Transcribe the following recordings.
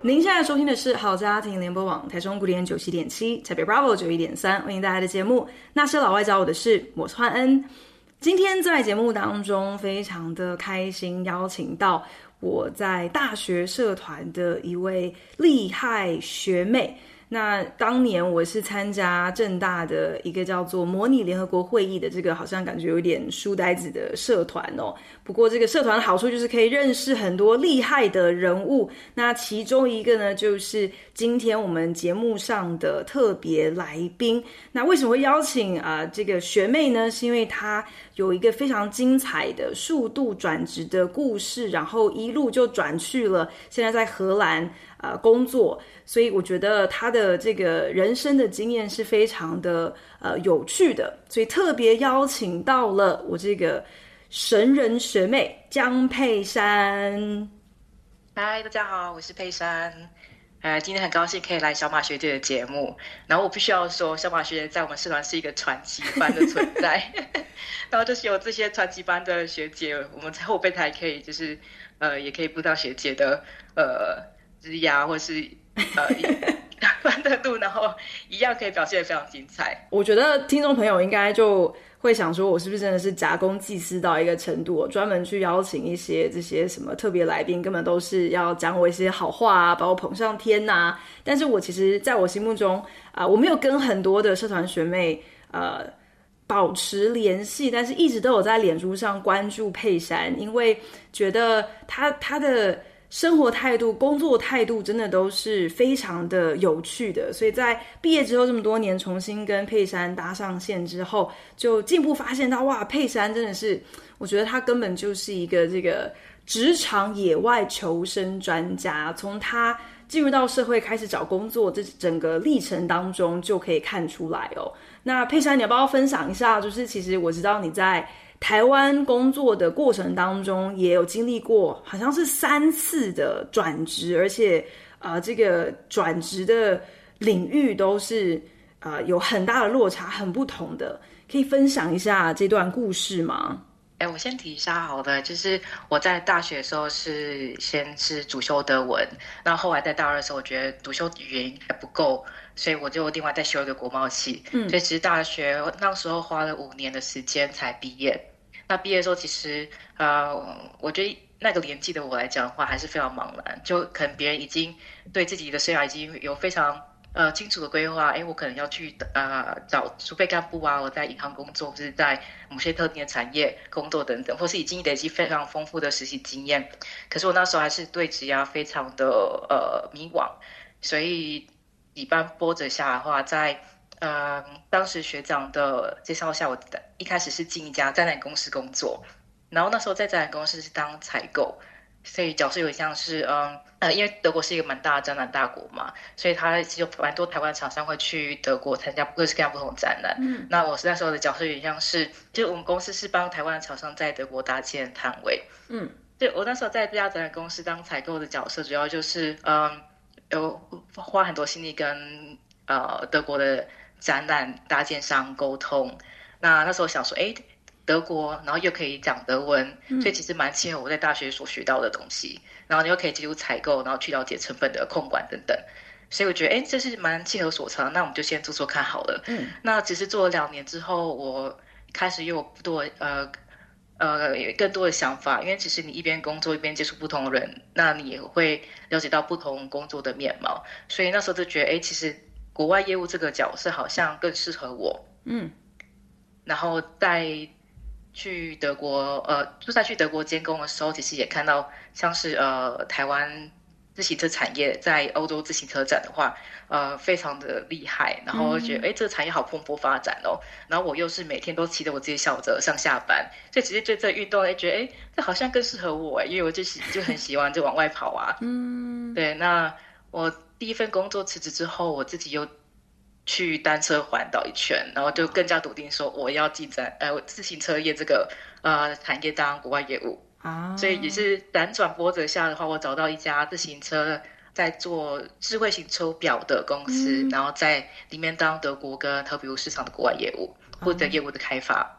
您现在收听的是好家庭联播网台中古典九七点七，台北 Bravo 九一点三，欢迎大家的节目。那些老外找我的事，我是焕恩。今天在节目当中，非常的开心，邀请到我在大学社团的一位厉害学妹。那当年我是参加正大的一个叫做模拟联合国会议的这个，好像感觉有点书呆子的社团哦。不过这个社团的好处就是可以认识很多厉害的人物。那其中一个呢，就是今天我们节目上的特别来宾。那为什么会邀请啊、呃、这个学妹呢？是因为她有一个非常精彩的数度转职的故事，然后一路就转去了，现在在荷兰。呃，工作，所以我觉得他的这个人生的经验是非常的呃有趣的，所以特别邀请到了我这个神人学妹江佩珊。嗨，大家好，我是佩珊。呃，今天很高兴可以来小马学姐的节目。然后我必须要说，小马学姐在我们社团是一个传奇般的存在。然后就是有这些传奇般的学姐，我们在后备台可以就是呃，也可以步到学姐的呃。枝桠，或是呃，两关 的路，然后一样可以表现得非常精彩。我觉得听众朋友应该就会想说，我是不是真的是假公济私到一个程度，我专门去邀请一些这些什么特别来宾，根本都是要讲我一些好话啊，把我捧上天呐、但是我其实在我心目中啊、我没有跟很多的社团学妹呃保持联系，但是一直都有在脸书上关注佩珊，因为觉得她她的。生活态度、工作态度真的都是非常的有趣的，所以在毕业之后这么多年，重新跟佩珊搭上线之后，就进一步发现到，哇，佩珊真的是，我觉得她根本就是一个这个职场野外求生专家。从她进入到社会开始找工作，这整个历程当中就可以看出来哦。那佩珊，你要不要分享一下？就是其实我知道你在。台湾工作的过程当中，也有经历过，好像是三次的转职，而且啊、这个转职的领域都是啊、有很大的落差，很不同的。可以分享一下这段故事吗？哎，我先提一下好的，就是我在大学的时候是先是主修德文，然后后来在大二的时候，我觉得主修语言还不够，所以我就另外再修一个国贸系。嗯，所以其实大学那时候花了五年的时间才毕业。那毕业的时候，其实呃，我觉得那个年纪的我来讲的话，还是非常茫然。就可能别人已经对自己的生涯已经有非常呃清楚的规划，哎，我可能要去呃找储备干部啊，我在银行工作，或是在某些特定的产业工作等等，或是已经累积非常丰富的实习经验。可是我那时候还是对职涯非常的呃迷惘，所以几番波折下的话，在。呃，当时学长的介绍下，我一开始是进一家展览公司工作，然后那时候在展览公司是当采购，所以角色有点像是，嗯呃，因为德国是一个蛮大的展览大国嘛，所以他其实有蛮多台湾厂商会去德国参加各式各样不同的展览。嗯，那我是那时候的角色有点像是，就我们公司是帮台湾的厂商在德国搭建摊位。嗯，对，我那时候在这家展览公司当采购的角色，主要就是，嗯，有花很多心力跟呃德国的。展览搭建商沟通，那那时候想说，哎，德国，然后又可以讲德文，嗯、所以其实蛮契合我在大学所学到的东西。然后你又可以进入采购，然后去了解成本的控管等等，所以我觉得，哎，这是蛮契合所长。那我们就先做做看好了。嗯，那其实做了两年之后，我开始又多呃呃有更多的想法，因为其实你一边工作一边接触不同的人，那你也会了解到不同工作的面貌。所以那时候就觉得，哎，其实。国外业务这个角色好像更适合我，嗯，然后在去德国，呃，就在去德国监工的时候，其实也看到像是呃台湾自行车产业在欧洲自行车展的话，呃，非常的厉害，然后我觉得哎、嗯，这个产业好蓬勃发展哦，然后我又是每天都骑着我自己小车上下班，所以直接对这运动哎，觉得哎，这好像更适合我哎，因为我就喜就很喜欢就往外跑啊，嗯，对，那我。第一份工作辞职之后，我自己又去单车环岛一圈，然后就更加笃定说我要进在呃自行车业这个呃产业当国外业务。啊，所以也是辗转波折下的话，我找到一家自行车在做智慧型手表的公司，嗯、然后在里面当德国跟特别市场的国外业务或者业务的开发。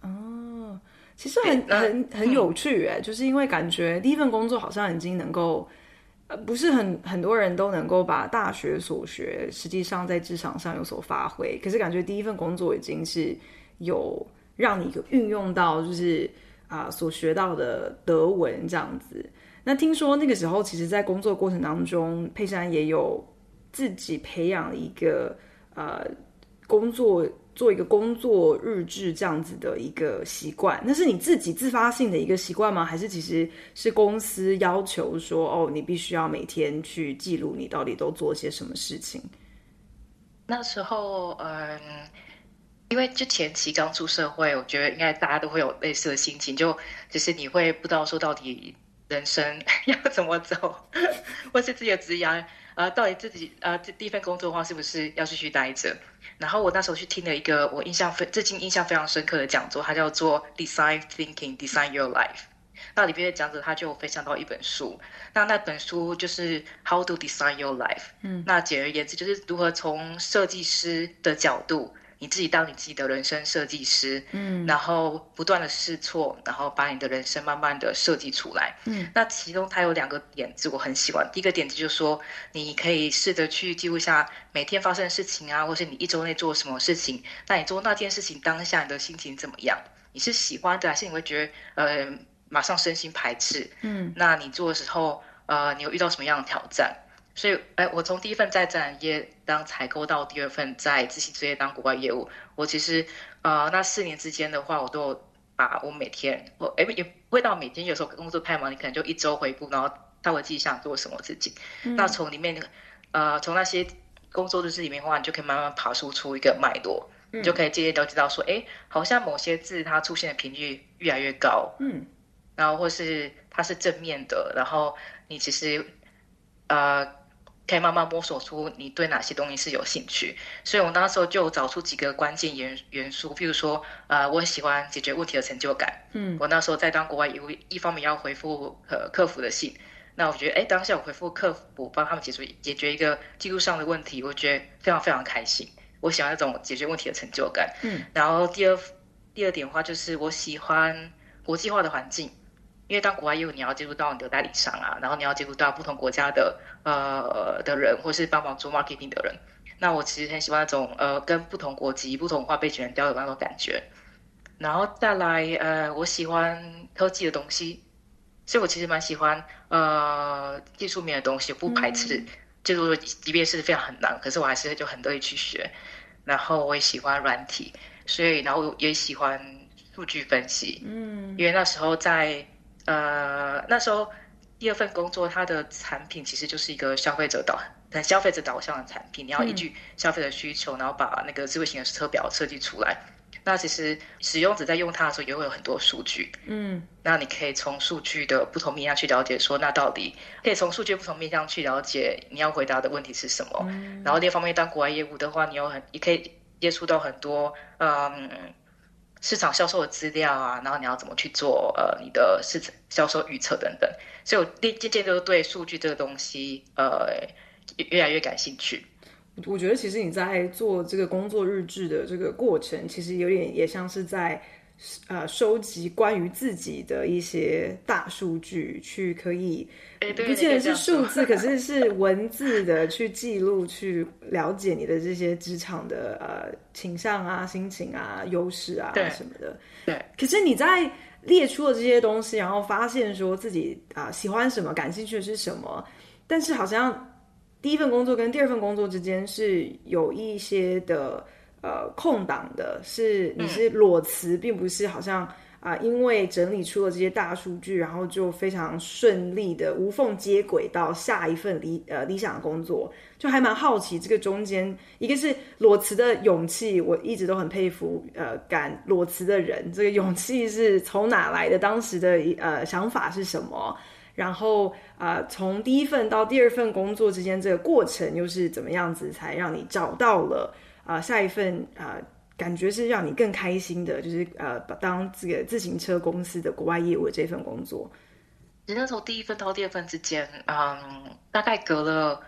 哦，其实很很很有趣哎，嗯、就是因为感觉第一份工作好像已经能够。不是很很多人都能够把大学所学，实际上在职场上有所发挥。可是感觉第一份工作已经是有让你运用到，就是啊、所学到的德文这样子。那听说那个时候，其实，在工作过程当中，佩珊也有自己培养一个呃工作。做一个工作日志这样子的一个习惯，那是你自己自发性的一个习惯吗？还是其实是公司要求说，哦，你必须要每天去记录你到底都做些什么事情？那时候，嗯，因为就前期刚出社会，我觉得应该大家都会有类似的心情，就就是你会不知道说到底人生 要怎么走，或是自己的职业。呃，到底自己呃这第一份工作的话，是不是要继续待着？然后我那时候去听了一个我印象非最近印象非常深刻的讲座，它叫做 Design Thinking, Design Your Life。那里边的讲者他就分享到一本书，那那本书就是 How to Design Your Life。嗯，那简而言之就是如何从设计师的角度。你自己当你自己的人生设计师，嗯，然后不断的试错，然后把你的人生慢慢的设计出来，嗯，那其中它有两个点子我很喜欢，第一个点子就是说，你可以试着去记录下每天发生的事情啊，或是你一周内做什么事情，那你做那件事情当下你的心情怎么样？你是喜欢的，还是你会觉得呃马上身心排斥？嗯，那你做的时候，呃，你有遇到什么样的挑战？所以，哎，我从第一份在展业当采购到第二份在自行职业当国外业务，我其实，呃，那四年之间的话，我都有把我每天，我哎也不会到每天，有时候工作太忙，你可能就一周回顾，然后他会自己想做什么事情。嗯、那从里面，呃，从那些工作日志里面的话，你就可以慢慢爬梳出一个脉络，嗯、你就可以渐渐了解到说，哎，好像某些字它出现的频率越来越高，嗯，然后或是它是正面的，然后你其实，呃。可以慢慢摸索出你对哪些东西是有兴趣，所以我那时候就找出几个关键元元素，譬如说，呃，我很喜欢解决问题的成就感。嗯，我那时候在当国外业务，一方面要回复呃客服的信，那我觉得，哎，当下我回复客服，帮他们解决解决一个技术上的问题，我觉得非常非常开心。我喜欢那种解决问题的成就感。嗯，然后第二第二点的话，就是我喜欢国际化的环境。因为当国外业务，你要接触到你的代理商啊，然后你要接触到不同国家的呃的人，或是帮忙做 marketing 的人。那我其实很喜欢那种呃跟不同国籍、不同文化背景人交流的那种感觉。然后再来呃，我喜欢科技的东西，所以我其实蛮喜欢呃技术面的东西，不排斥，就是即便是非常很难，可是我还是就很乐意去学。然后我也喜欢软体，所以然后也喜欢数据分析，嗯，因为那时候在。呃，那时候第二份工作，它的产品其实就是一个消费者导、消费者导向的产品。你要依据消费者需求，嗯、然后把那个智慧型的车表设计出来。那其实使用者在用它的时候，也会有很多数据。嗯，那你可以从数据的不同面向去了解，说那到底可以从数据不同面向去了解你要回答的问题是什么。嗯、然后另一方面，当国外业务的话，你有很，你可以接触到很多，嗯。市场销售的资料啊，然后你要怎么去做呃你的市场销售预测等等，所以我渐渐就对数据这个东西呃越来越感兴趣。我觉得其实你在做这个工作日志的这个过程，其实有点也像是在。呃，收集关于自己的一些大数据，去可以，不见得是数字，可是是文字的去记录，去了解你的这些职场的呃倾向啊、心情啊、优势啊什么的。对。可是你在列出了这些东西，然后发现说自己啊、呃、喜欢什么、感兴趣的是什么，但是好像第一份工作跟第二份工作之间是有一些的。呃，空档的是你是裸辞，并不是好像啊、呃，因为整理出了这些大数据，然后就非常顺利的无缝接轨到下一份理呃理想的工作，就还蛮好奇这个中间，一个是裸辞的勇气，我一直都很佩服，呃，敢裸辞的人，这个勇气是从哪来的？当时的呃想法是什么？然后啊、呃，从第一份到第二份工作之间这个过程又是怎么样子，才让你找到了？啊、呃、下一份啊、呃、感觉是让你更开心的，就是呃当这个自行车公司的国外业务的这份工作？其实那时候第一份到第二份之间，嗯，大概隔了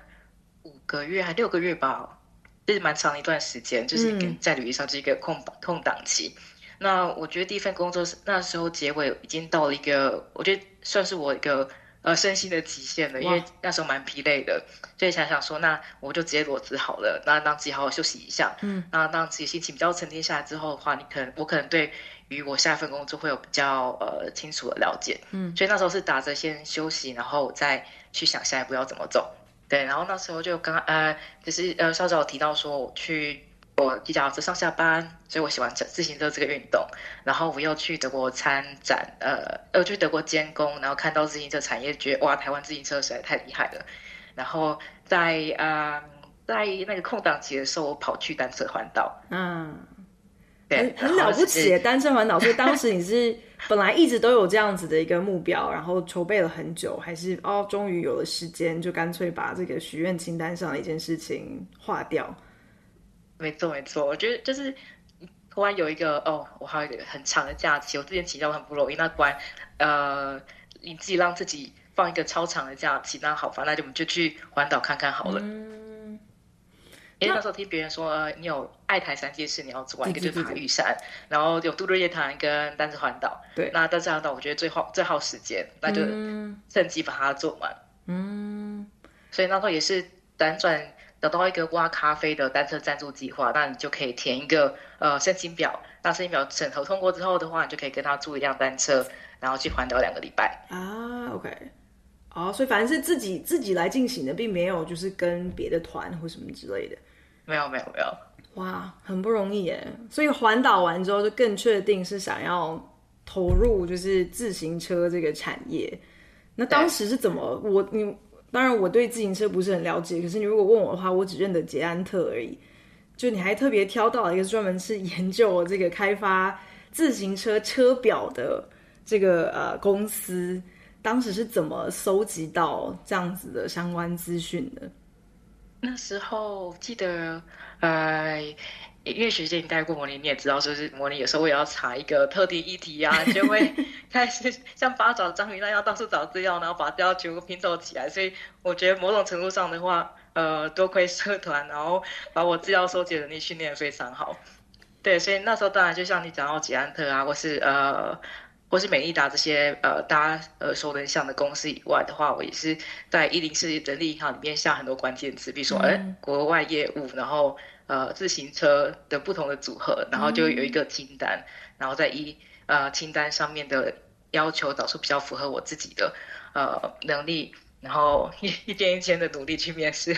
五个月还六个月吧，这是蛮长的一段时间，就是在履历上是一个空空档期。那我觉得第一份工作是那时候结尾已经到了一个，我觉得算是我一个呃身心的极限了，因为那时候蛮疲累的，所以想想说，那我就直接裸辞好了，那让自己好好休息一下，嗯，那让自己心情比较沉淀下来之后的话，你可能我可能对于我下一份工作会有比较呃清楚的了解，嗯，所以那时候是打着先休息，然后再去想下一步要怎么走，对，然后那时候就刚呃就是呃稍早有提到说我去。我骑脚踏车上下班，所以我喜欢自行车这个运动。然后我又去德国参展，呃，又去德国监工，然后看到自行车产业，觉得哇，台湾自行车实在太厉害了。然后在呃，在那个空档期的时候，我跑去单车环岛。嗯，很，很了不起，单车环岛。所以当时你是本来一直都有这样子的一个目标，然后筹备了很久，还是哦，终于有了时间，就干脆把这个许愿清单上的一件事情划掉。没错没错，我觉得就是突然有一个哦，我还有一个很长的假期，我之前请假很不容易，那突然呃，你自己让自己放一个超长的假期，那好吧，那就我们就去环岛看看好了。嗯，因为那时候听别人说，呃，你有爱台三件事你要做完，一个就是爬玉山，然后有杜日夜潭跟单子环岛。对，那单车环岛我觉得最耗最耗时间，那就趁机把它做完。嗯，所以那时候也是辗转。找到一个挖咖啡的单车赞助计划，那你就可以填一个呃申请表。那申请表审核通过之后的话，你就可以跟他租一辆单车，然后去环岛两个礼拜。啊，OK，哦，所以反正是自己自己来进行的，并没有就是跟别的团或什么之类的。没有，没有，没有。哇，很不容易耶。所以环岛完之后，就更确定是想要投入就是自行车这个产业。那当时是怎么我你？当然，我对自行车不是很了解。可是你如果问我的话，我只认得捷安特而已。就你还特别挑到了一个专门是研究这个开发自行车车表的这个呃公司，当时是怎么搜集到这样子的相关资讯的？那时候记得呃。因为学姐你带过模拟，你也知道，就是模拟有时候我也要查一个特定议题啊，就会开始像八爪章鱼那样到处找资料，然后把资料全部拼凑起来。所以我觉得某种程度上的话，呃，多亏社团，然后把我资料收集能力训练非常好。对，所以那时候当然就像你讲到捷安特啊，或是呃，或是美利达这些呃大家呃熟能详的公司以外的话，我也是在一零四人力银行里面下很多关键词，比如说哎、嗯、国外业务，然后。呃，自行车的不同的组合，然后就有一个清单，嗯、然后再一呃清单上面的要求找出比较符合我自己的呃能力，然后 一一天一天的努力去面试，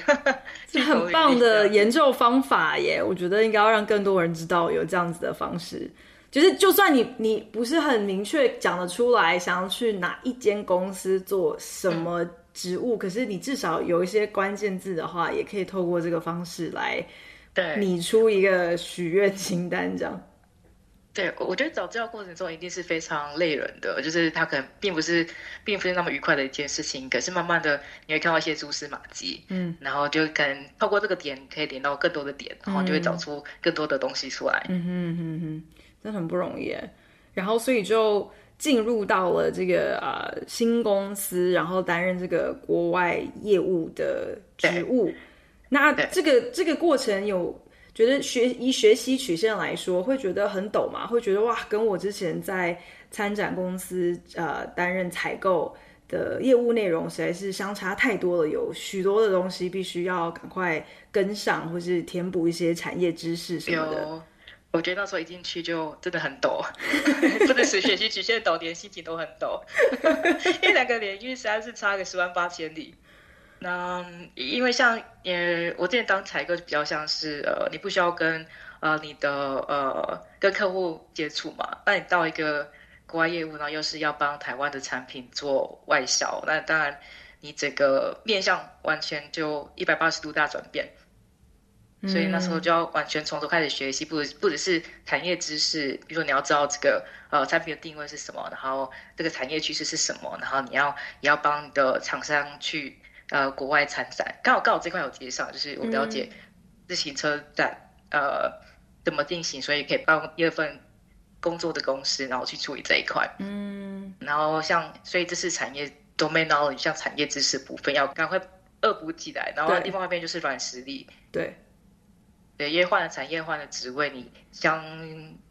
是很棒的研究方法耶！我觉得应该要让更多人知道有这样子的方式，就是就算你你不是很明确讲得出来想要去哪一间公司做什么职务，嗯、可是你至少有一些关键字的话，也可以透过这个方式来。对，拟出一个许愿清单这样。对，我觉得找资料过程中一定是非常累人的，就是他可能并不是，并不是那么愉快的一件事情。可是慢慢的，你会看到一些蛛丝马迹，嗯，然后就可能透过这个点，可以点到更多的点，然后就会找出更多的东西出来。嗯哼哼哼，真的很不容易。然后所以就进入到了这个呃新公司，然后担任这个国外业务的职务。那这个这个过程有觉得学以学习曲线来说，会觉得很陡嘛？会觉得哇，跟我之前在参展公司呃担任采购的业务内容实在是相差太多了，有许多的东西必须要赶快跟上，或是填补一些产业知识什么的。我觉得那时候一进去就真的很陡，真的是学习曲线抖，连心情都很抖，因为两个领域实在是差个十万八千里。那因为像呃，我之前当采购就比较像是呃，你不需要跟呃你的呃跟客户接触嘛。那你到一个国外业务呢，又是要帮台湾的产品做外销，那当然你整个面向完全就一百八十度大转变。所以那时候就要完全从头开始学习，不不只是产业知识，比如说你要知道这个呃产品的定位是什么，然后这个产业趋势是什么，然后你要你要帮你的厂商去。呃，国外参展刚好刚好这块有介绍，就是我了解自行车展，呃怎么进行，所以可以帮一份工作的公司，然后去处理这一块。嗯，然后像所以这是产业 domain knowledge，像产业知识部分要赶快恶补起来，然后另外一边就是软实力。对，对，因为换了产业，换了职位，你相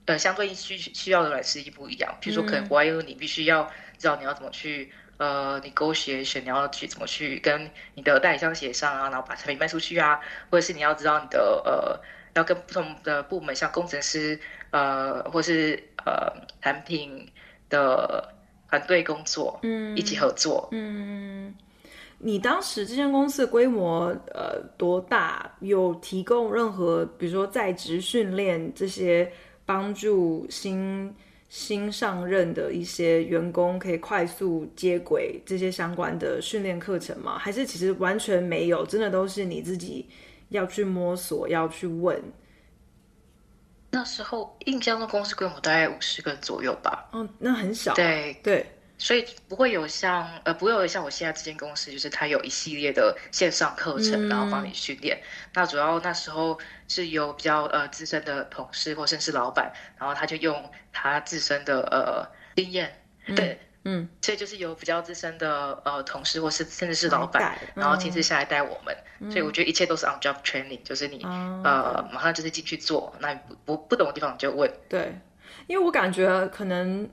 呃相对需需要的软实力不一样。比如说，可能国外业务你必须要知道你要怎么去。呃，你 negotiation 你要去怎么去跟你的代理商协商啊，然后把产品卖出去啊，或者是你要知道你的呃，要跟不同的部门，像工程师呃，或是呃产品的团队工作，嗯，一起合作，嗯。你当时这间公司的规模呃多大？有提供任何比如说在职训练这些帮助新？新上任的一些员工可以快速接轨这些相关的训练课程吗？还是其实完全没有？真的都是你自己要去摸索，要去问？那时候印象中公司规模大概五十个人左右吧。哦，那很小。对对。对所以不会有像呃，不会有像我现在这间公司，就是它有一系列的线上课程，嗯、然后帮你训练。那主要那时候是有比较呃资深的同事或甚至是老板，然后他就用他自身的呃经验，嗯、对，嗯，所以就是有比较资深的呃同事或是甚至是老板，然后亲自下来带我们。嗯、所以我觉得一切都是 on job training，就是你、嗯、呃马上就是进去做，那你不不不懂的地方你就问。对，因为我感觉可能。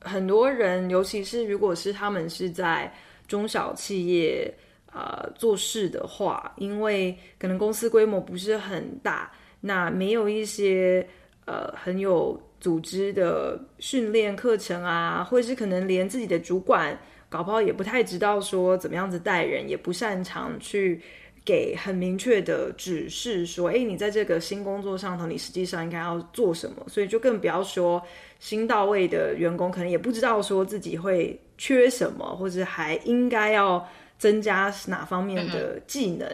很多人，尤其是如果是他们是在中小企业啊、做事的话，因为可能公司规模不是很大，那没有一些呃很有组织的训练课程啊，或者是可能连自己的主管搞不好也不太知道说怎么样子带人，也不擅长去。给很明确的指示，说，哎，你在这个新工作上头，你实际上应该要做什么？所以就更不要说新到位的员工，可能也不知道说自己会缺什么，或者还应该要增加哪方面的技能。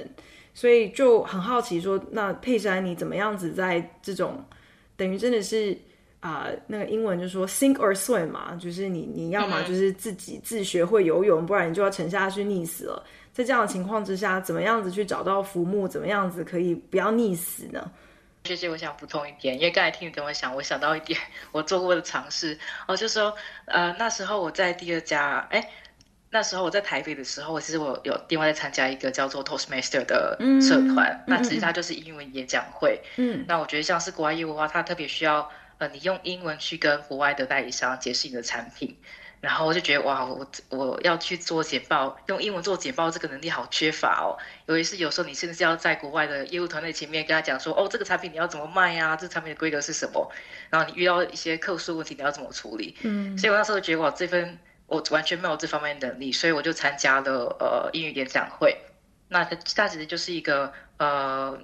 所以就很好奇说，那佩珊你怎么样子在这种等于真的是啊、呃，那个英文就说 sink or swim 嘛，就是你你要么就是自己自学会游泳，不然你就要沉下去溺死了。在这样的情况之下，怎么样子去找到浮木？怎么样子可以不要溺死呢？谢谢，我想补充一点，因为刚才听你跟我讲，我想到一点我做过的尝试哦，就是说呃那时候我在第二家，哎，那时候我在台北的时候，其实我有另外在参加一个叫做 Toastmaster 的社团，嗯、那其实它就是英文演讲会。嗯，那我觉得像是国外业务的话，它特别需要呃你用英文去跟国外的代理商解释你的产品。然后我就觉得哇，我我要去做简报，用英文做简报，这个能力好缺乏哦。尤其是有时候你甚至要在国外的业务团队前面跟他讲说，哦，这个产品你要怎么卖呀？这个产品的规格是什么？然后你遇到一些客诉问题，你要怎么处理？嗯，所以我那时候觉得哇这份我完全没有这方面的能力，所以我就参加了呃英语演讲会。那它它其实就是一个呃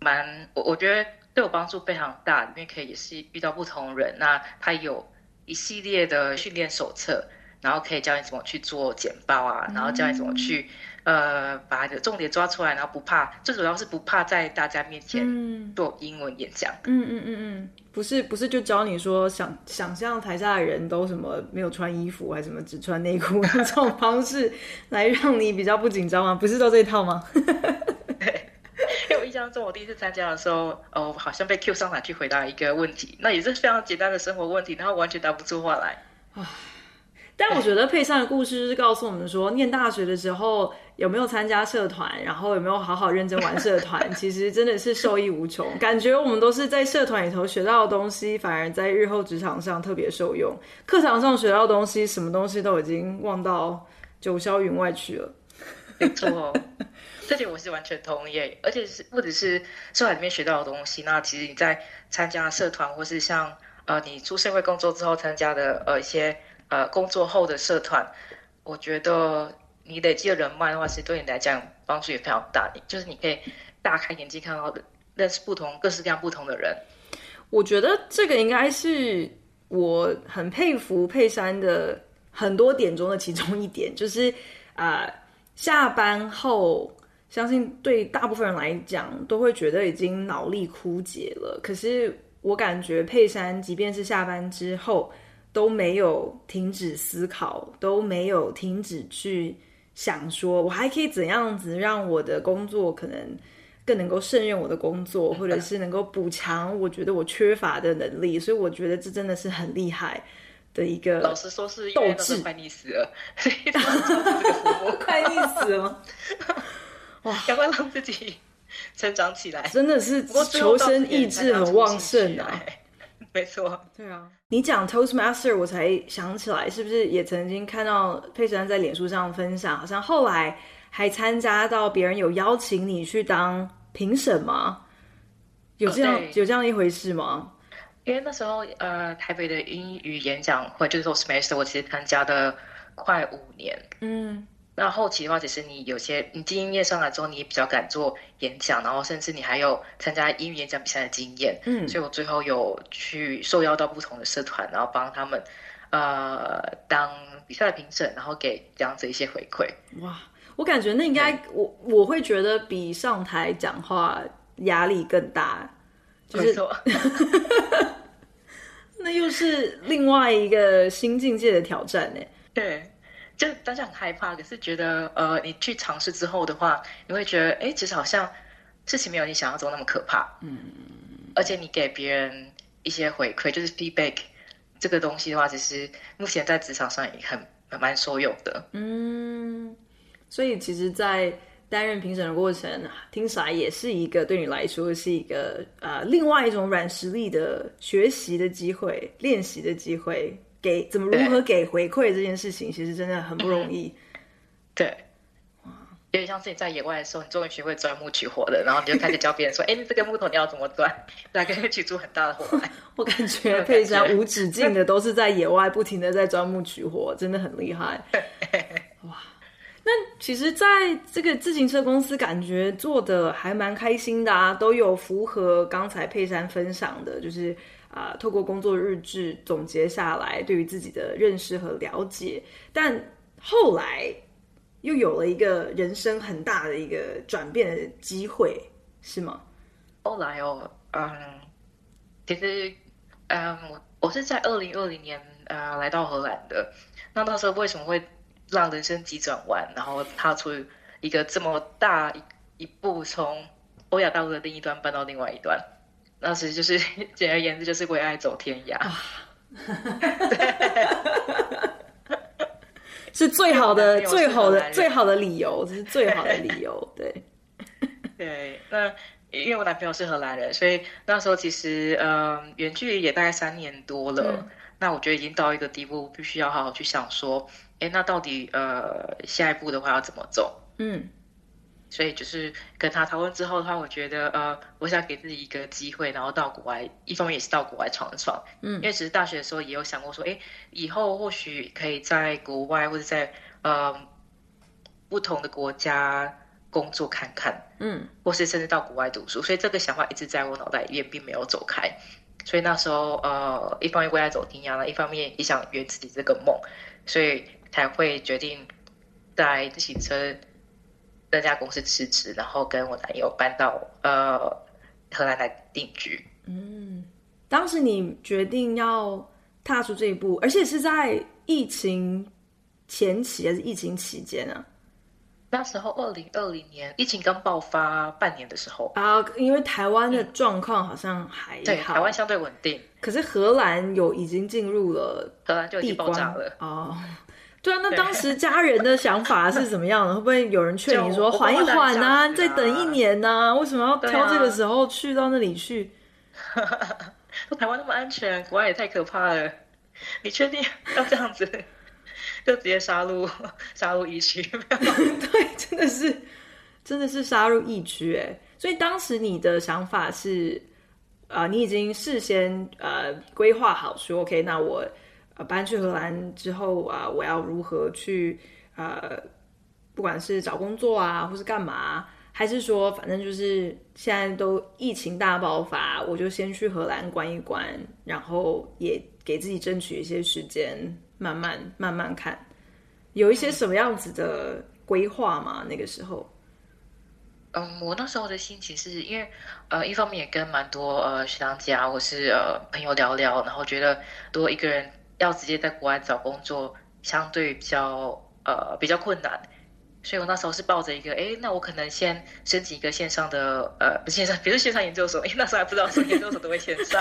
蛮我我觉得对我帮助非常大，因为可以也是遇到不同人，那他有。一系列的训练手册，然后可以教你怎么去做简报啊，然后教你怎么去、嗯、呃把你的重点抓出来，然后不怕，最主要是不怕在大家面前做英文演讲。嗯嗯嗯嗯，不是不是就教你说想想象台下的人都什么没有穿衣服还是什么只穿内裤 这种方式来让你比较不紧张吗？不是都这一套吗？因为我印象中，我第一次参加的时候，哦，好像被 Q 上台去回答一个问题，那也是非常简单的生活问题，然后完全答不出话来。但我觉得配上的故事是告诉我们说，念大学的时候有没有参加社团，然后有没有好好认真玩社团，其实真的是受益无穷。感觉我们都是在社团里头学到的东西，反而在日后职场上特别受用。课堂上学到的东西，什么东西都已经忘到九霄云外去了。没错。这点我是完全同意，而且是不只是社团里面学到的东西，那其实你在参加社团，或是像呃你出社会工作之后参加的呃一些呃工作后的社团，我觉得你累积的人脉的话，其实对你来讲帮助也非常大。就是你可以大开眼界，看到认识不同各式各样不同的人。我觉得这个应该是我很佩服佩珊的很多点中的其中一点，就是啊、下班后。相信对大部分人来讲，都会觉得已经脑力枯竭了。可是我感觉佩珊，即便是下班之后，都没有停止思考，都没有停止去想说，我还可以怎样子让我的工作可能更能够胜任我的工作，或者是能够补强我觉得我缺乏的能力。所以我觉得这真的是很厉害的一个。老实说，是斗志快溺死了，快溺死了。哇，赶快让自己成长起来，真的是求生意志很旺盛啊！没错，对啊。你讲 Toastmaster，我才想起来，是不是也曾经看到佩珊在脸书上分享，好像后来还参加到别人有邀请你去当评审吗？有这样、哦、有这样一回事吗？因为那时候呃，台北的英语演讲会就是 Toastmaster，我其实参加的快五年，嗯。那后期的话，其实你有些你经验上来之后，你也比较敢做演讲，然后甚至你还有参加英语演讲比赛的经验。嗯，所以我最后有去受邀到不同的社团，然后帮他们呃当比赛的评审，然后给这样子一些回馈。哇，我感觉那应该、嗯、我我会觉得比上台讲话压力更大，就是 那又是另外一个新境界的挑战呢。对。就当时很害怕，可是觉得呃，你去尝试之后的话，你会觉得哎，其实好像事情没有你想象中那么可怕。嗯，而且你给别人一些回馈，就是 feedback 这个东西的话，其实目前在职场上也很蛮受用的。嗯，所以其实，在担任评审的过程，听起来也是一个对你来说是一个呃另外一种软实力的学习的机会、练习的机会。给怎么如何给回馈这件事情，其实真的很不容易。对，哇，有点像是你在野外的时候，你终于学会钻木取火了，然后你就开始教别人说：“哎，这个木头你要怎么钻，来可以取出很大的火来。”我感觉佩珊无止境的都是在野外不停的在钻木取火，真的很厉害。哇，那其实在这个自行车公司，感觉做的还蛮开心的啊，都有符合刚才佩珊分享的，就是。啊，透过工作日志总结下来，对于自己的认识和了解，但后来又有了一个人生很大的一个转变的机会，是吗？后来哦，嗯，其实，嗯，我我是在二零二零年呃来到荷兰的。那那时候为什么会让人生急转弯，然后踏出一个这么大一一步，从欧亚大陆的另一端搬到另外一端？那时就是 简而言之，就是为爱走天涯，是最好的、最好的、最好的理由，这是最好的理由。对，对。那因为我男朋友是荷兰人，所以那时候其实呃，远距离也大概三年多了。嗯、那我觉得已经到一个地步，必须要好好去想说，哎，那到底呃下一步的话要怎么走？嗯。所以就是跟他讨论之后的话，我觉得呃，我想给自己一个机会，然后到国外，一方面也是到国外闯一闯。嗯，因为其实大学的时候也有想过说，哎，以后或许可以在国外或者在呃不同的国家工作看看。嗯，或是甚至到国外读书。所以这个想法一直在我脑袋里面，并没有走开。所以那时候呃，一方面为了走天涯了，一方面也想圆自己这个梦，所以才会决定在自行车。在家公司辞职，然后跟我男友搬到呃荷兰来定居。嗯，当时你决定要踏出这一步，而且是在疫情前期还是疫情期间啊？那时候二零二零年疫情刚爆发半年的时候啊，因为台湾的状况好像还好，嗯、对，台湾相对稳定，可是荷兰有已经进入了荷兰就已经爆炸了哦。对啊，那当时家人的想法是怎么样的？会不会有人劝你说缓一缓啊，啊再等一年啊？为什么要挑这个时候去到那里去？啊、台湾那么安全，国外也太可怕了。你确定要这样子？就直接杀入 杀入疫区？对，真的是真的是杀入疫区哎。所以当时你的想法是啊、呃，你已经事先呃规划好说，OK，那我。搬去荷兰之后啊，我要如何去呃，不管是找工作啊，或是干嘛，还是说反正就是现在都疫情大爆发，我就先去荷兰关一关，然后也给自己争取一些时间，慢慢慢慢看，有一些什么样子的规划吗？那个时候，嗯，我那时候的心情是因为呃，一方面也跟蛮多呃学长姐或是呃朋友聊聊，然后觉得多一个人。要直接在国外找工作，相对比较呃比较困难，所以我那时候是抱着一个，哎，那我可能先申请一个线上的，呃，不是线上，比如线上研究所，哎，那时候还不知道说研究所都会线上，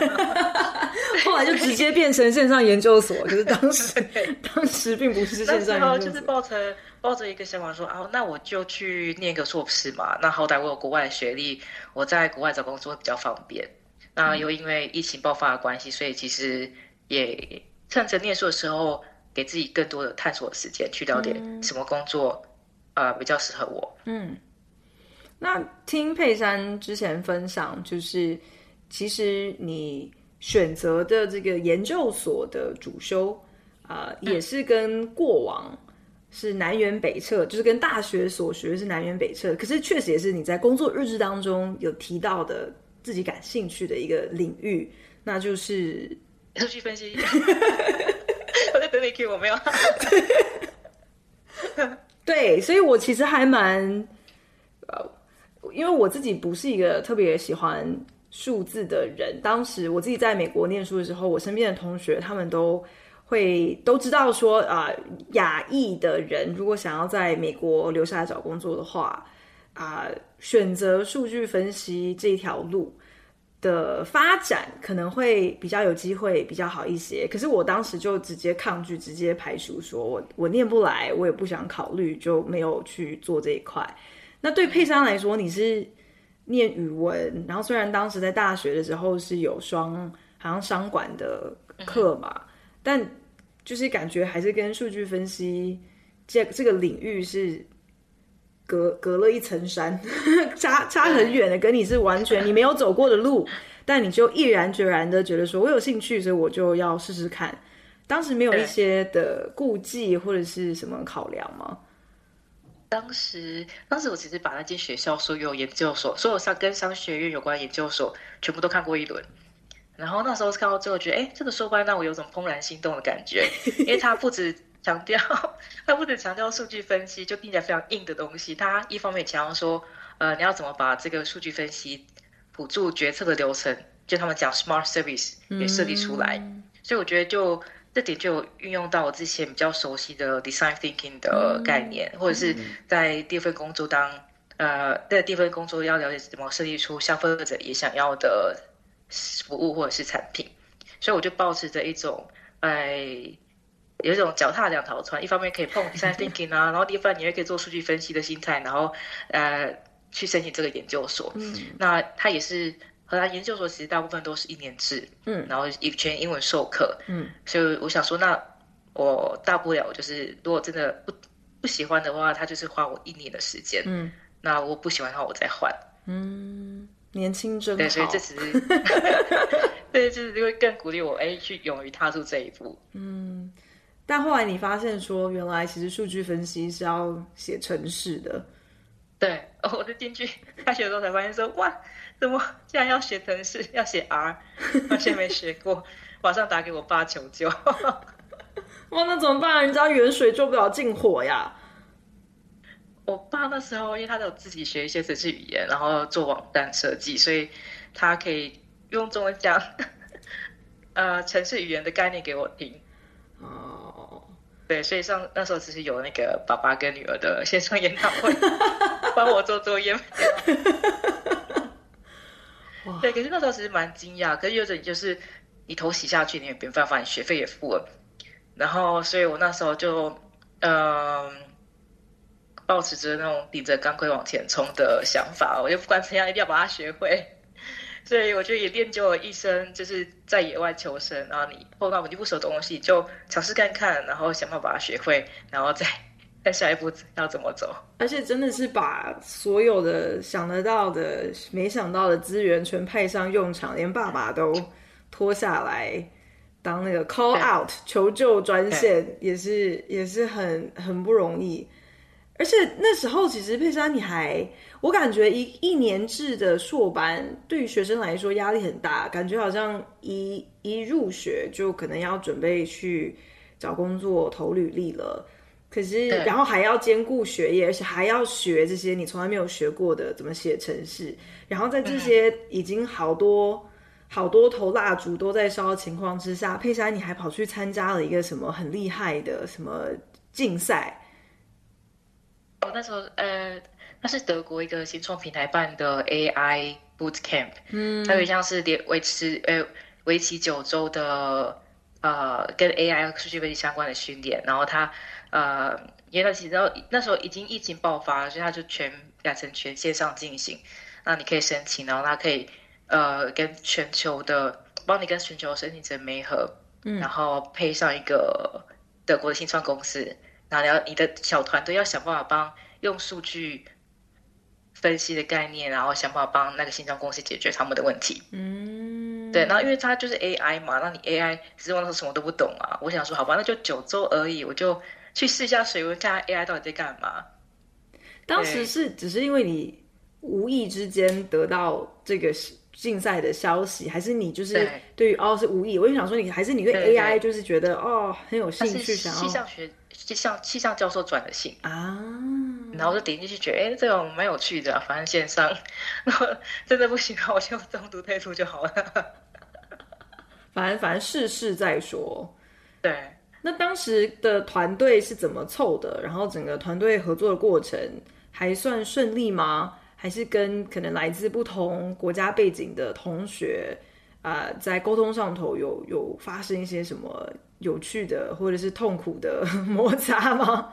后来就直接变成线上研究所，可是当时 当时并不是线上研究所，那时候就是抱着抱着一个想法说，啊，那我就去念个硕士嘛，那好歹我有国外的学历，我在国外找工作会比较方便。那又因为疫情爆发的关系，所以其实也趁着念书的时候，给自己更多的探索的时间，去了解什么工作。呃，比较适合我。嗯，那听佩珊之前分享，就是其实你选择的这个研究所的主修，啊、呃，也是跟过往是南辕北辙，就是跟大学所学是南辕北辙。可是确实也是你在工作日志当中有提到的自己感兴趣的一个领域，那就是数据分析。我在等你 Q，我没有。对，所以我其实还蛮，呃，因为我自己不是一个特别喜欢数字的人。当时我自己在美国念书的时候，我身边的同学他们都会都知道说，啊、呃，亚裔的人如果想要在美国留下来找工作的话，啊、选择数据分析这条路。的发展可能会比较有机会，比较好一些。可是我当时就直接抗拒，直接排除，说我我念不来，我也不想考虑，就没有去做这一块。那对佩珊来说，你是念语文，然后虽然当时在大学的时候是有双好像商管的课嘛，但就是感觉还是跟数据分析这这个领域是。隔隔了一层山，差差很远的，跟你是完全你没有走过的路，但你就毅然决然的觉得说，我有兴趣，所以我就要试试看。当时没有一些的顾忌或者是什么考量吗？当时，当时我其实把那间学校所有研究所，所有商跟商学院有关研究所，全部都看过一轮。然后那时候看到之后，觉得哎，这个硕班让我有种怦然心动的感觉，因为它不止。强调，他不止强调数据分析，就听起来非常硬的东西。他一方面强调说，呃，你要怎么把这个数据分析辅助决策的流程，就他们讲 smart service 也设计出来。嗯、所以我觉得就这点就运用到我之前比较熟悉的 design thinking 的概念，嗯、或者是在第二份工作当，呃，在第二份工作要了解怎么设计出消费者也想要的服务或者是产品。所以我就抱持着一种，哎。有一种脚踏两条船，一方面可以碰 design thinking 啊，然后第一方面你也可以做数据分析的心态，然后呃去申请这个研究所。嗯，那他也是荷兰研究所，其实大部分都是一年制，嗯，然后一全英文授课，嗯，所以我想说，那我大不了就是如果真的不不喜欢的话，他就是花我一年的时间，嗯，那我不喜欢的话，我再换。嗯，年轻真好。对，所以这只是，对，就是因为更鼓励我，哎，去勇于踏出这一步。嗯。但后来你发现说，原来其实数据分析是要写程式的。对，我就进去大学的时候才发现说，哇，怎么竟然要写程式，要写 R，完全没 学过，马上打给我爸求救。哇，那怎么办？你知道远水救不了近火呀。我爸那时候，因为他都有自己学一些程式语言，然后做网站设计，所以他可以用中文讲，呃，程式语言的概念给我听。哦，对，所以上那时候其实有那个爸爸跟女儿的线上研讨会，帮我做作业。对，可是那时候其实蛮惊讶，可是有种就是你头洗下去，你也没办法，你学费也付了，然后所以我那时候就嗯、呃，抱持着那种顶着钢盔往前冲的想法，我就不管怎样一定要把它学会。所以我觉得也练就了一生，就是在野外求生。然后你碰到你不熟的东西，就尝试看看，然后想办法把它学会，然后再再下一步要怎么走。而且真的是把所有的想得到的、没想到的资源全派上用场，连爸爸都拖下来当那个 call out 求救专线，也是也是很很不容易。而且那时候，其实佩珊，你还我感觉一一年制的硕班对于学生来说压力很大，感觉好像一一入学就可能要准备去找工作投履历了。可是，然后还要兼顾学业，而且还要学这些你从来没有学过的怎么写程式。然后在这些已经好多好多头蜡烛都在烧的情况之下，佩珊，你还跑去参加了一个什么很厉害的什么竞赛？我那时候呃，那是德国一个新创平台办的 AI Boot Camp，嗯，它有点像是连维持呃为期九周的呃跟 AI 数据分析相关的训练，然后它呃因为它其实那时候已经疫情爆发了，所以它就全改成全线上进行。那你可以申请，然后它可以呃跟全球的帮你跟全球申请者媒合，嗯，然后配上一个德国的新创公司。然后你要你的小团队要想办法帮用数据分析的概念，然后想办法帮那个新创公司解决他们的问题。嗯，对。然后因为它就是 AI 嘛，那你 AI 其实我那时什么都不懂啊。我想说，好吧，那就九周而已，我就去试一下水温，看看 AI 到底在干嘛。当时是只是因为你无意之间得到这个竞赛的消息，还是你就是对于哦是无意？我就想说，你还是你对 AI 就是觉得哦很有兴趣，想要。气象学气象气象教授转的信啊，然后我就点进去，觉得哎，这个蛮有趣的，反正线上，然后真的不行，我就中途退出就好了。反正反正试试再说。对，那当时的团队是怎么凑的？然后整个团队合作的过程还算顺利吗？还是跟可能来自不同国家背景的同学啊、在沟通上头有有发生一些什么？有趣的或者是痛苦的 摩擦吗？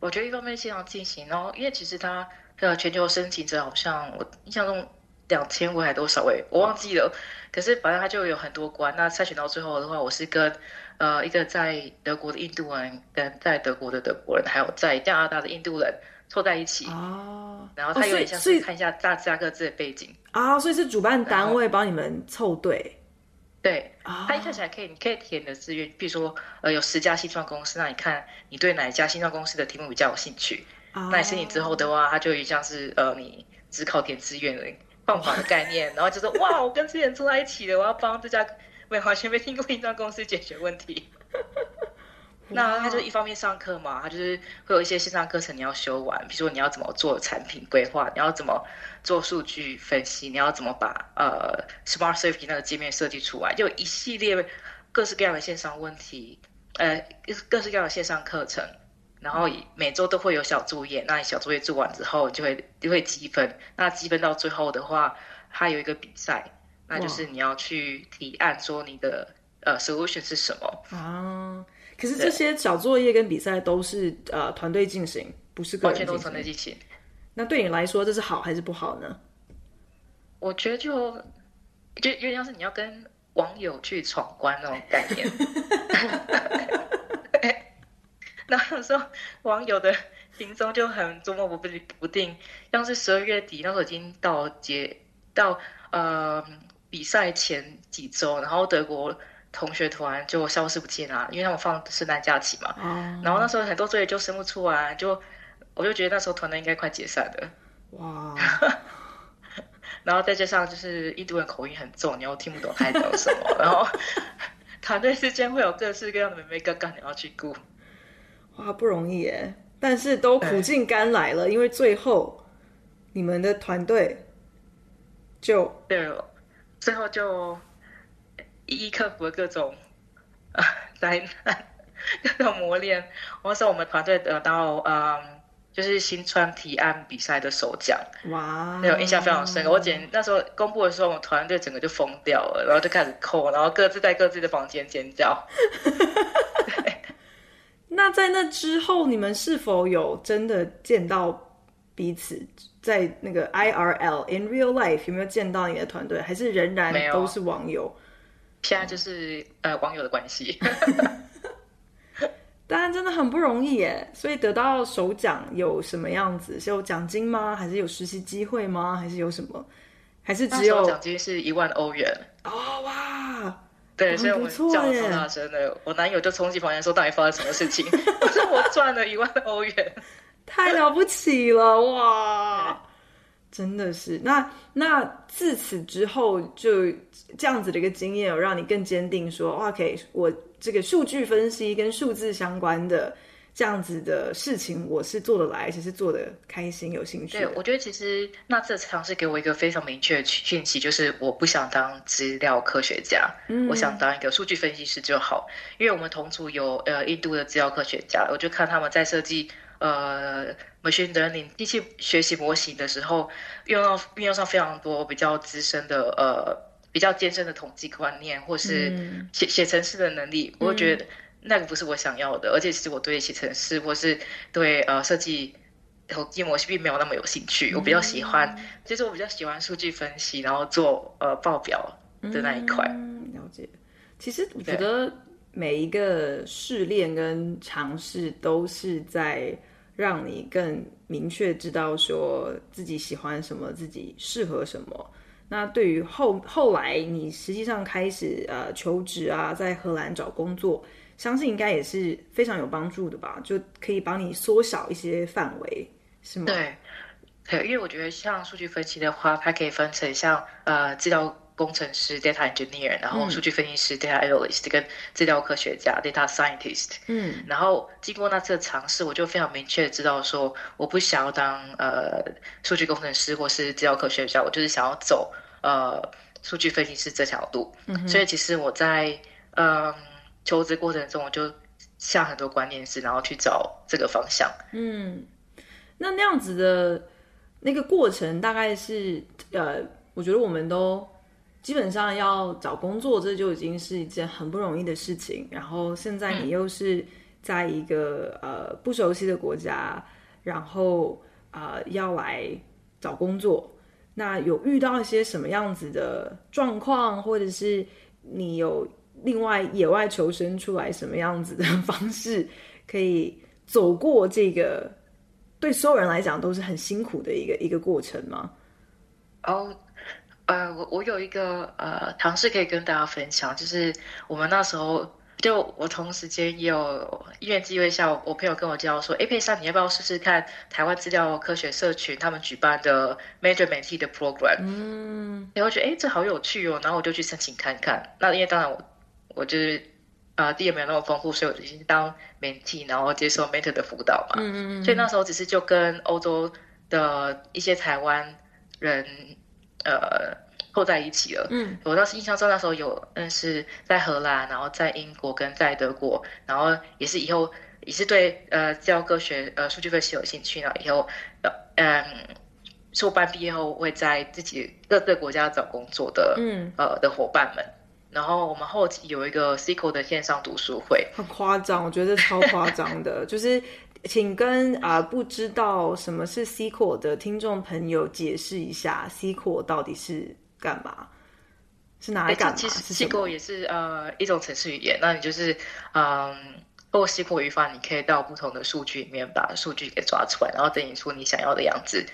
我觉得一方面线上进行，然后因为其实他的全球申请者好像我印象中两千位还多少位，我忘记了。可是反正他就有很多关，那筛选到最后的话，我是跟呃一个在德国的印度人，跟在德国的德国人，还有在加拿大的印度人凑在一起哦。然后他有点像是看一下大家各自的背景啊、哦，所以是主办单位帮你们凑对。对，他一开始还可以，你可以填的志愿，比如说，呃，有十家新创公司，那你看你对哪一家新创公司的题目比较有兴趣？哦、那你申请之后的话，他就有像是呃，你只考填志愿的放榜的概念，然后就说 哇，我跟这些人坐在一起了，我要帮这家没完全没听过新创公司解决问题。那他就一方面上课嘛，他就是会有一些线上课程你要修完，比如说你要怎么做产品规划，你要怎么做数据分析，你要怎么把呃 Smart Safety 那个界面设计出来，就一系列各式各样的线上问题，呃，各式各样的线上课程，然后每周都会有小作业，那你小作业做完之后就会就会积分，那积分到最后的话，它有一个比赛，那就是你要去提案说你的呃 solution 是什么。啊。可是这些小作业跟比赛都是呃团队进行，不是个人进行。完全都是团队进行。那对你来说，这是好还是不好呢？我觉得就就有点像是你要跟网友去闯关那种概念。然后有时候网友的行踪就很捉摸不不定，像是十二月底那时候已经到结到呃比赛前几周，然后德国。同学团就消失不见了，因为他们放圣诞假期嘛。Oh. 然后那时候很多作业就生不出来，就我就觉得那时候团队应该快解散了。哇！然后再加上就是印度人口音很重，你又听不懂他在讲什么，然后团队之间会有各式各样的妹妹哥哥你要去顾。哇，不容易耶！但是都苦尽甘来了，因为最后你们的团队就对了，最后就。一一克服了各种 啊灾难，各种磨练。那时候我们团队得到嗯，就是新川提案比赛的首奖。哇！那种印象非常深刻。我简那时候公布的时候，我们团队整个就疯掉了，然后就开始扣，然后各自在各自的房间尖叫。那在那之后，你们是否有真的见到彼此？在那个 IRL in real life 有没有见到你的团队？还是仍然都是网友？现在就是呃网友的关系，当然真的很不容易耶。所以得到首奖有什么样子？是有奖金吗？还是有实习机会吗？还是有什么？还是只有奖金是一万欧元？哦哇，对，所以我们叫超大声的，我男友就冲进房间说：“到底发生什么事情？”我说：“我赚了一万欧元，太了不起了哇！”真的是，那那自此之后，就这样子的一个经验，有让你更坚定说，哇，OK，我这个数据分析跟数字相关的这样子的事情，我是做得来，而且是做得开心、有兴趣。对，我觉得其实那这尝试给我一个非常明确的讯息，就是我不想当资料科学家，嗯，我想当一个数据分析师就好。因为我们同组有呃印度的资料科学家，我就看他们在设计。呃 machine learning 机器学习模型的时候，用到运用上非常多比较资深的呃比较艰深的统计观念，或是写写程式的能力，我会觉得那个不是我想要的，而且其实我对写程式或是对呃设计。统计模型并没有那么有兴趣，我比较喜欢，其实我比较喜欢数据分析，然后做呃报表的那一块。嗯，了解。其实我觉得每一个试炼跟尝试都是在让你更明确知道说自己喜欢什么，自己适合什么。那对于后后来你实际上开始呃求职啊，在荷兰找工作，相信应该也是非常有帮助的吧？就可以帮你缩小一些范围。是吗？对，因为我觉得像数据分析的话，它可以分成像呃资料工程师 （data engineer），然后数据分析师 （data analyst） 跟资料科学家 （data scientist）。嗯，然后经过那次的尝试，我就非常明确的知道说，我不想要当呃数据工程师或是资料科学家，我就是想要走呃数据分析师这条路。嗯，所以其实我在嗯、呃、求职过程中，我就下很多关键词，然后去找这个方向。嗯。那那样子的那个过程，大概是呃，我觉得我们都基本上要找工作，这就已经是一件很不容易的事情。然后现在你又是在一个呃不熟悉的国家，然后啊、呃、要来找工作，那有遇到一些什么样子的状况，或者是你有另外野外求生出来什么样子的方式，可以走过这个？对所有人来讲都是很辛苦的一个一个过程吗？哦，oh, 呃，我我有一个呃尝试可以跟大家分享，就是我们那时候就我同时间也有因缘机会下，我朋友跟我介绍说，哎，佩珊，你要不要试试看台湾资料科学社群他们举办的 Major Mentee 的 program？嗯，然后觉得哎，这好有趣哦，然后我就去申请看看。那因为当然我我就是。啊，地也没有那么丰富，所以我就先当 mentee，然后接受 mentor 的辅导嘛。嗯嗯嗯。所以那时候只是就跟欧洲的一些台湾人，呃，凑在一起了。嗯。我当时印象中那时候有认识在荷兰，然后在英国跟在德国，然后也是以后也是对呃教科学呃数据分析有兴趣，然后以后呃嗯，硕班毕业后会在自己各个国家找工作的嗯呃的伙伴们。然后我们后期有一个 SQL 的线上读书会，很夸张，我觉得超夸张的。就是，请跟啊、呃、不知道什么是 SQL 的听众朋友解释一下，SQL 到底是干嘛？是哪里干嘛？其实 SQL 也是呃一种程式语言，那你就是嗯，透过 SQL 语法，你可以到不同的数据里面把数据给抓出来，然后整理出你想要的样子。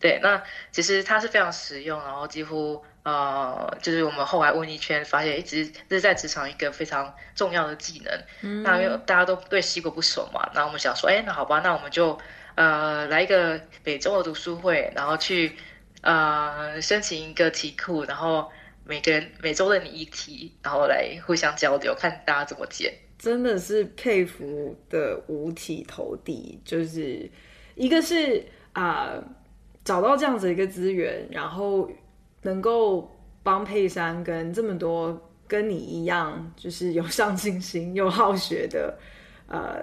对，那其实它是非常实用，然后几乎。呃，就是我们后来问一圈，发现一直这是在职场一个非常重要的技能。嗯，那因为大家都对 SQL 不熟嘛，那我们想说，哎，那好吧，那我们就呃来一个每周的读书会，然后去呃申请一个题库，然后每个人每周的你一题，然后来互相交流，看大家怎么解。真的是佩服的五体投地，就是一个是啊、呃、找到这样子一个资源，然后。能够帮佩珊跟这么多跟你一样，就是有上进心又好学的，呃，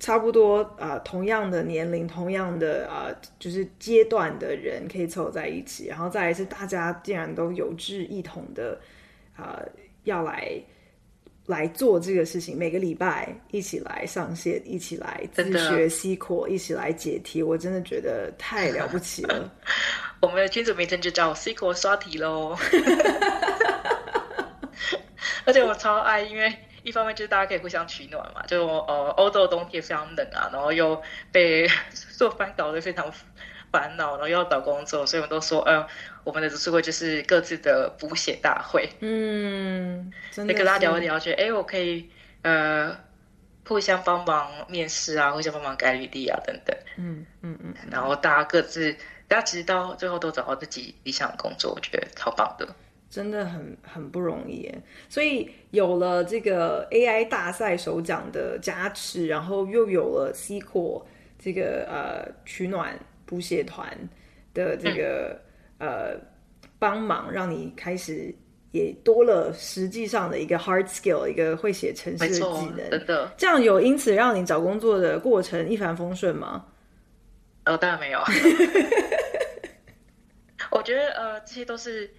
差不多呃同样的年龄、同样的呃就是阶段的人，可以凑在一起，然后再来是大家竟然都有志一同的，呃，要来来做这个事情，每个礼拜一起来上线，一起来自学 SQL，一起来解题，我真的觉得太了不起了。我们的群组名称就叫 SQL 刷题喽，而且我超爱，因为一方面就是大家可以互相取暖嘛，就呃欧洲的冬天非常冷啊，然后又被 做翻搞得非常烦恼，然后又要找工作，所以我们都说，呃，我们的读书会就是各自的补血大会，嗯，真的跟大家聊一聊，觉得哎，我可以呃互相帮忙面试啊，互相帮忙改履历啊，等等，嗯嗯嗯，然后大家各自。大家其实到最后都找到自己理想的工作，我觉得超棒的，真的很很不容易。所以有了这个 AI 大赛首奖的加持，然后又有了 SQL 这个呃取暖补血团的这个、嗯、呃帮忙，让你开始也多了实际上的一个 hard skill，一个会写程式的技能。真的，这样有因此让你找工作的过程一帆风顺吗？呃，当然没有。我觉得呃，这些都是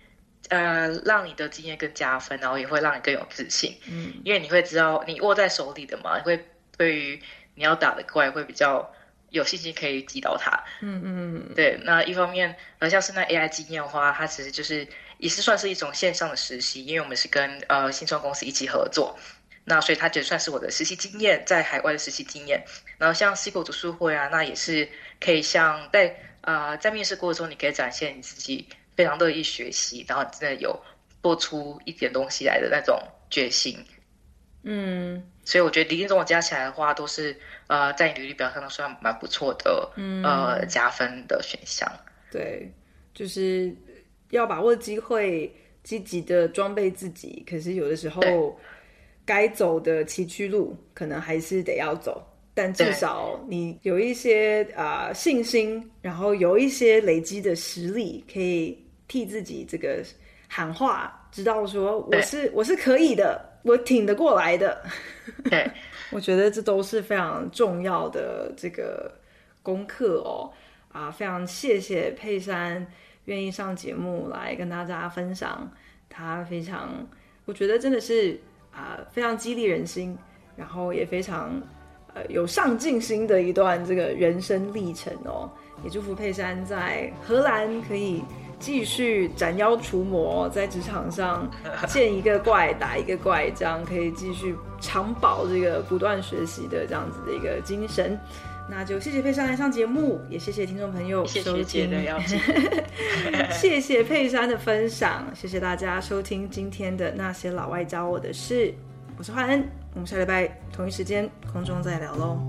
呃，让你的经验更加分，然后也会让你更有自信。嗯，因为你会知道你握在手里的嘛，你会对于你要打的怪会比较有信心，可以击倒它。嗯嗯，对。那一方面，呃，像是那 AI 经验的话，它其实就是也是算是一种线上的实习，因为我们是跟呃新创公司一起合作，那所以它就算是我的实习经验，在海外的实习经验。然后像 SQL 读书会啊，那也是可以像在。啊、呃，在面试过程中，你可以展现你自己非常乐意学习，然后真的有做出一点东西来的那种决心。嗯，所以我觉得零零总总加起来的话，都是呃，在履历表上都算蛮不错的，嗯，呃，加分的选项。对，就是要把握机会，积极的装备自己。可是有的时候，该走的崎岖路，可能还是得要走。但至少你有一些啊、呃、信心，然后有一些累积的实力，可以替自己这个喊话，知道说我是我是可以的，我挺得过来的。对，我觉得这都是非常重要的这个功课哦。啊，非常谢谢佩珊愿意上节目来跟大家分享，他非常，我觉得真的是啊、非常激励人心，然后也非常。呃，有上进心的一段这个人生历程哦，也祝福佩珊在荷兰可以继续斩妖除魔，在职场上见一个怪打一个怪，这样可以继续长保这个不断学习的这样子的一个精神。那就谢谢佩珊来上节目，也谢谢听众朋友收听，谢谢佩珊的分享，谢谢大家收听今天的那些老外教我的事，我是焕恩。我们下礼拜同一时间空中再聊喽。